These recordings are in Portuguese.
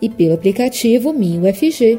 e pelo aplicativo MinUFG.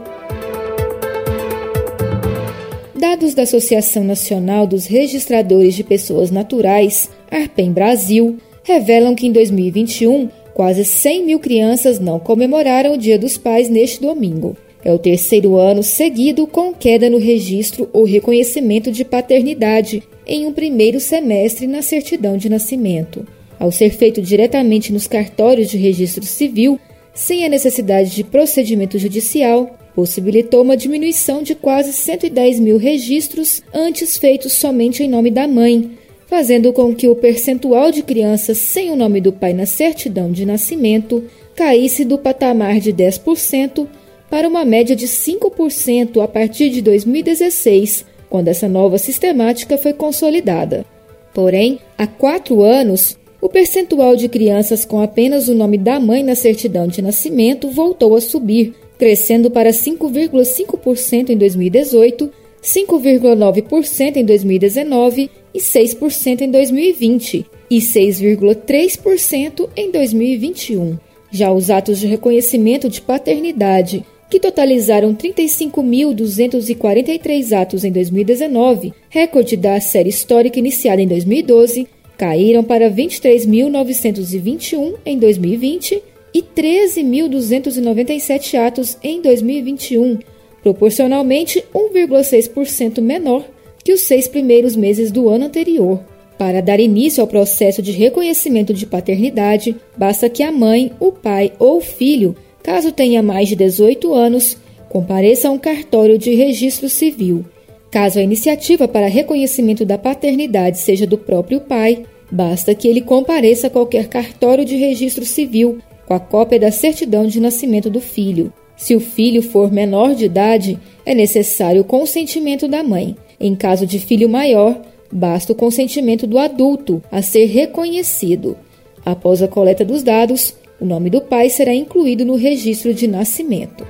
Dados da Associação Nacional dos Registradores de Pessoas Naturais, ARPEM Brasil, revelam que em 2021, quase 100 mil crianças não comemoraram o Dia dos Pais neste domingo. É o terceiro ano seguido com queda no registro ou reconhecimento de paternidade em um primeiro semestre na certidão de nascimento. Ao ser feito diretamente nos cartórios de registro civil, sem a necessidade de procedimento judicial, possibilitou uma diminuição de quase 110 mil registros antes feitos somente em nome da mãe, fazendo com que o percentual de crianças sem o nome do pai na certidão de nascimento caísse do patamar de 10% para uma média de 5% a partir de 2016, quando essa nova sistemática foi consolidada. Porém, há quatro anos, o percentual de crianças com apenas o nome da mãe na certidão de nascimento voltou a subir, crescendo para 5,5% em 2018, 5,9% em 2019 e 6% em 2020 e 6,3% em 2021. Já os atos de reconhecimento de paternidade, que totalizaram 35.243 atos em 2019, recorde da série histórica iniciada em 2012, caíram para 23.921 em 2020 e 13.297 atos em 2021, proporcionalmente 1,6% menor que os seis primeiros meses do ano anterior. Para dar início ao processo de reconhecimento de paternidade, basta que a mãe, o pai ou o filho, caso tenha mais de 18 anos, compareça a um cartório de registro civil. Caso a iniciativa para reconhecimento da paternidade seja do próprio pai, basta que ele compareça a qualquer cartório de registro civil com a cópia da certidão de nascimento do filho. Se o filho for menor de idade, é necessário o consentimento da mãe. Em caso de filho maior, basta o consentimento do adulto a ser reconhecido. Após a coleta dos dados, o nome do pai será incluído no registro de nascimento.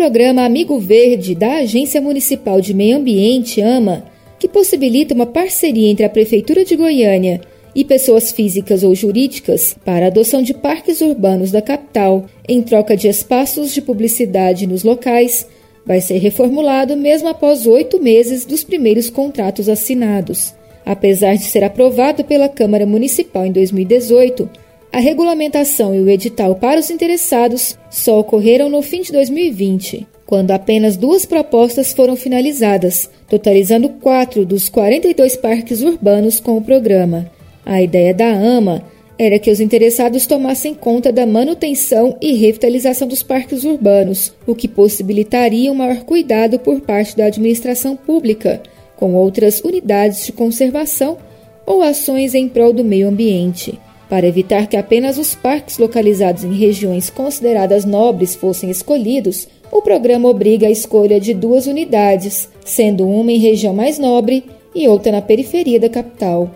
Programa Amigo Verde da Agência Municipal de Meio Ambiente, AMA, que possibilita uma parceria entre a Prefeitura de Goiânia e pessoas físicas ou jurídicas para a adoção de parques urbanos da capital em troca de espaços de publicidade nos locais, vai ser reformulado mesmo após oito meses dos primeiros contratos assinados. Apesar de ser aprovado pela Câmara Municipal em 2018, a regulamentação e o edital para os interessados só ocorreram no fim de 2020, quando apenas duas propostas foram finalizadas, totalizando quatro dos 42 parques urbanos com o programa. A ideia da AMA era que os interessados tomassem conta da manutenção e revitalização dos parques urbanos, o que possibilitaria um maior cuidado por parte da administração pública, com outras unidades de conservação ou ações em prol do meio ambiente. Para evitar que apenas os parques localizados em regiões consideradas nobres fossem escolhidos, o programa obriga a escolha de duas unidades, sendo uma em região mais nobre e outra na periferia da capital.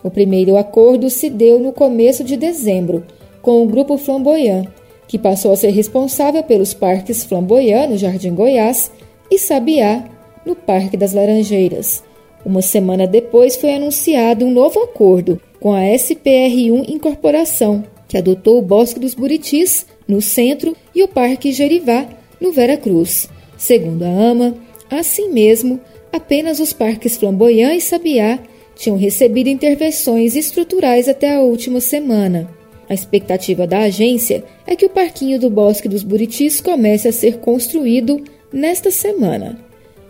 O primeiro acordo se deu no começo de dezembro, com o Grupo Flamboyant, que passou a ser responsável pelos parques Flamboyant, no Jardim Goiás, e Sabiá, no Parque das Laranjeiras. Uma semana depois foi anunciado um novo acordo com a SPR1 Incorporação, que adotou o Bosque dos Buritis, no centro, e o Parque Jerivá, no Vera Cruz. Segundo a AMA, assim mesmo, apenas os parques Flamboyant e Sabiá tinham recebido intervenções estruturais até a última semana. A expectativa da agência é que o parquinho do Bosque dos Buritis comece a ser construído nesta semana.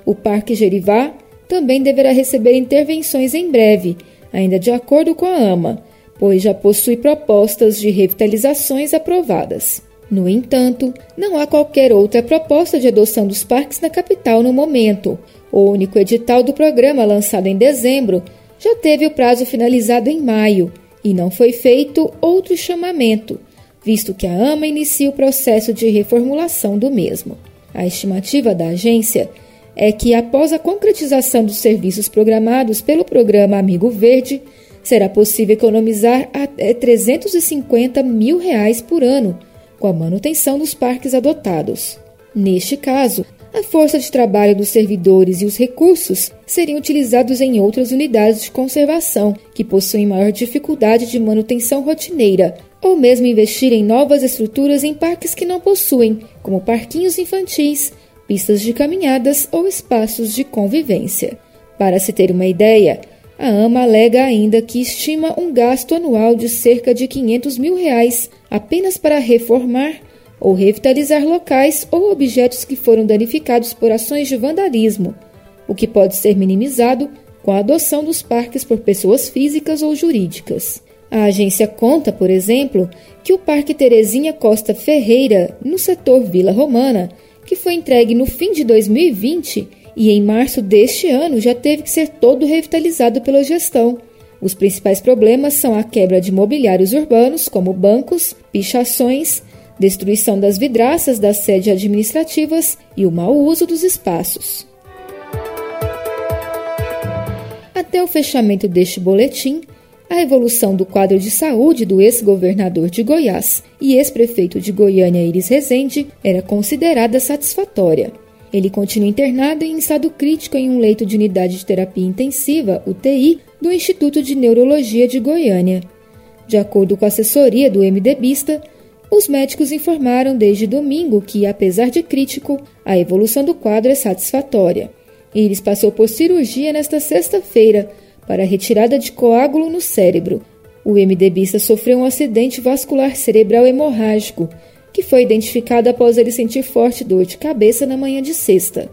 O Parque Gerivá também deverá receber intervenções em breve, ainda de acordo com a AMA, pois já possui propostas de revitalizações aprovadas. No entanto, não há qualquer outra proposta de adoção dos parques na capital no momento. O único edital do programa, lançado em dezembro, já teve o prazo finalizado em maio e não foi feito outro chamamento, visto que a AMA inicia o processo de reformulação do mesmo. A estimativa da agência é que, após a concretização dos serviços programados pelo programa Amigo Verde, será possível economizar até 350 mil reais por ano com a manutenção dos parques adotados. Neste caso, a força de trabalho dos servidores e os recursos seriam utilizados em outras unidades de conservação que possuem maior dificuldade de manutenção rotineira, ou mesmo investir em novas estruturas em parques que não possuem, como parquinhos infantis, pistas de caminhadas ou espaços de convivência. Para se ter uma ideia, a AMA alega ainda que estima um gasto anual de cerca de 500 mil reais apenas para reformar ou revitalizar locais ou objetos que foram danificados por ações de vandalismo, o que pode ser minimizado com a adoção dos parques por pessoas físicas ou jurídicas. A agência conta, por exemplo, que o Parque Terezinha Costa Ferreira, no setor Vila Romana, que foi entregue no fim de 2020 e em março deste ano já teve que ser todo revitalizado pela gestão. Os principais problemas são a quebra de mobiliários urbanos, como bancos, pichações, destruição das vidraças das sedes administrativas e o mau uso dos espaços. Até o fechamento deste boletim, a evolução do quadro de saúde do ex-governador de Goiás e ex-prefeito de Goiânia, Iris Rezende, era considerada satisfatória. Ele continua internado em estado crítico em um leito de unidade de terapia intensiva, UTI, do Instituto de Neurologia de Goiânia. De acordo com a assessoria do MDBista, os médicos informaram desde domingo que, apesar de crítico, a evolução do quadro é satisfatória. Iris passou por cirurgia nesta sexta-feira para retirada de coágulo no cérebro. O MDBista sofreu um acidente vascular cerebral hemorrágico, que foi identificado após ele sentir forte dor de cabeça na manhã de sexta.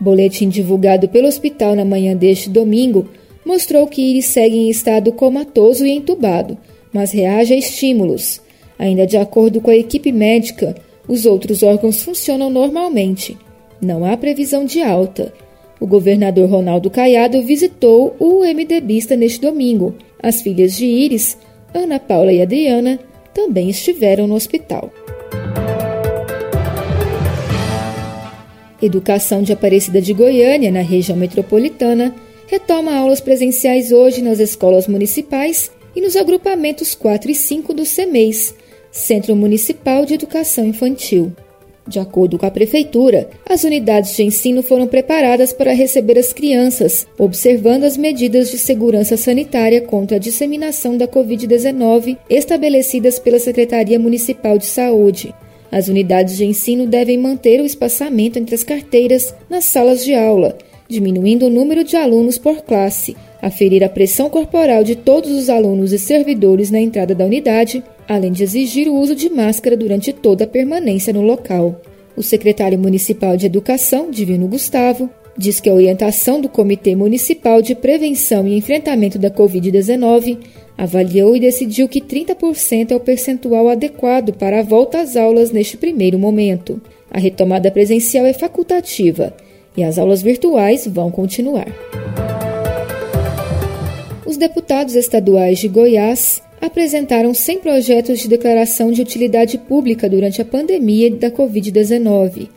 Boletim divulgado pelo hospital na manhã deste domingo mostrou que Iris segue em estado comatoso e entubado, mas reage a estímulos. Ainda de acordo com a equipe médica, os outros órgãos funcionam normalmente. Não há previsão de alta o governador Ronaldo Caiado visitou o MDBista neste domingo. As filhas de Iris, Ana Paula e Adriana, também estiveram no hospital. Educação de Aparecida de Goiânia, na região metropolitana, retoma aulas presenciais hoje nas escolas municipais e nos agrupamentos 4 e 5 do CEMEIS, Centro Municipal de Educação Infantil. De acordo com a Prefeitura, as unidades de ensino foram preparadas para receber as crianças, observando as medidas de segurança sanitária contra a disseminação da Covid-19 estabelecidas pela Secretaria Municipal de Saúde. As unidades de ensino devem manter o espaçamento entre as carteiras nas salas de aula, diminuindo o número de alunos por classe, aferir a pressão corporal de todos os alunos e servidores na entrada da unidade além de exigir o uso de máscara durante toda a permanência no local. O secretário municipal de Educação, Divino Gustavo, diz que a orientação do Comitê Municipal de Prevenção e Enfrentamento da Covid-19 avaliou e decidiu que 30% é o percentual adequado para a volta às aulas neste primeiro momento. A retomada presencial é facultativa e as aulas virtuais vão continuar. Os deputados estaduais de Goiás, apresentaram 100 projetos de declaração de utilidade pública durante a pandemia da Covid-19.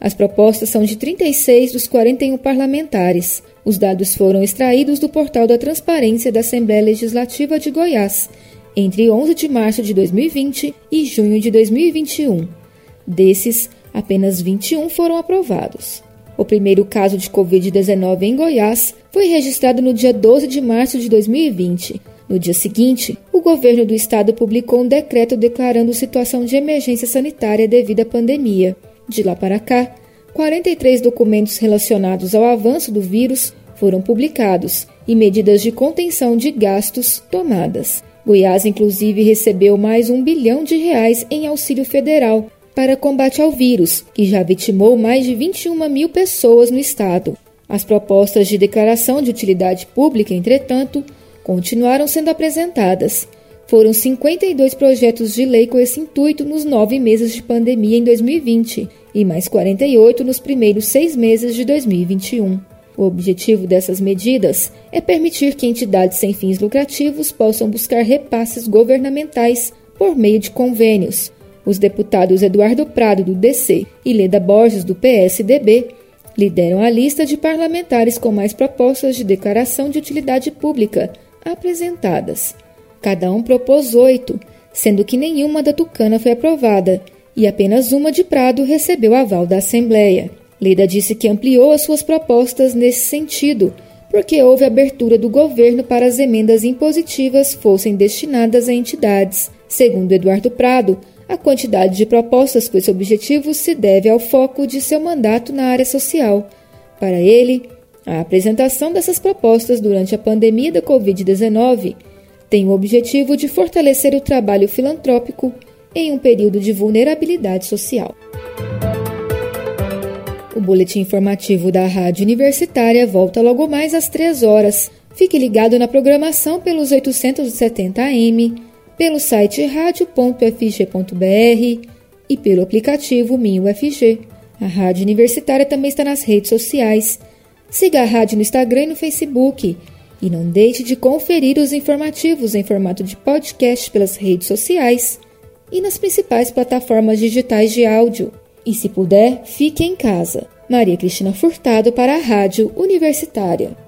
As propostas são de 36 dos 41 parlamentares. Os dados foram extraídos do portal da Transparência da Assembleia Legislativa de Goiás, entre 11 de março de 2020 e junho de 2021. Desses, apenas 21 foram aprovados. O primeiro caso de Covid-19 em Goiás foi registrado no dia 12 de março de 2020. No dia seguinte, o governo do estado publicou um decreto declarando situação de emergência sanitária devido à pandemia. De lá para cá, 43 documentos relacionados ao avanço do vírus foram publicados e medidas de contenção de gastos tomadas. Goiás, inclusive, recebeu mais um bilhão de reais em auxílio federal para combate ao vírus, que já vitimou mais de 21 mil pessoas no estado. As propostas de declaração de utilidade pública, entretanto, continuaram sendo apresentadas. Foram 52 projetos de lei com esse intuito nos nove meses de pandemia em 2020 e mais 48 nos primeiros seis meses de 2021. O objetivo dessas medidas é permitir que entidades sem fins lucrativos possam buscar repasses governamentais por meio de convênios. Os deputados Eduardo Prado, do DC, e Leda Borges, do PSDB, lideram a lista de parlamentares com mais propostas de declaração de utilidade pública apresentadas. Cada um propôs oito, sendo que nenhuma da Tucana foi aprovada e apenas uma de Prado recebeu aval da Assembleia. Leda disse que ampliou as suas propostas nesse sentido, porque houve abertura do governo para as emendas impositivas fossem destinadas a entidades. Segundo Eduardo Prado, a quantidade de propostas com esse objetivo se deve ao foco de seu mandato na área social. Para ele, a apresentação dessas propostas durante a pandemia da Covid-19 tem o objetivo de fortalecer o trabalho filantrópico em um período de vulnerabilidade social. O boletim informativo da Rádio Universitária volta logo mais às 3 horas. Fique ligado na programação pelos 870 AM, pelo site radio.fg.br e pelo aplicativo Minho. A Rádio Universitária também está nas redes sociais. Siga a rádio no Instagram e no Facebook. E não deixe de conferir os informativos em formato de podcast pelas redes sociais e nas principais plataformas digitais de áudio. E se puder, fique em casa. Maria Cristina Furtado para a Rádio Universitária.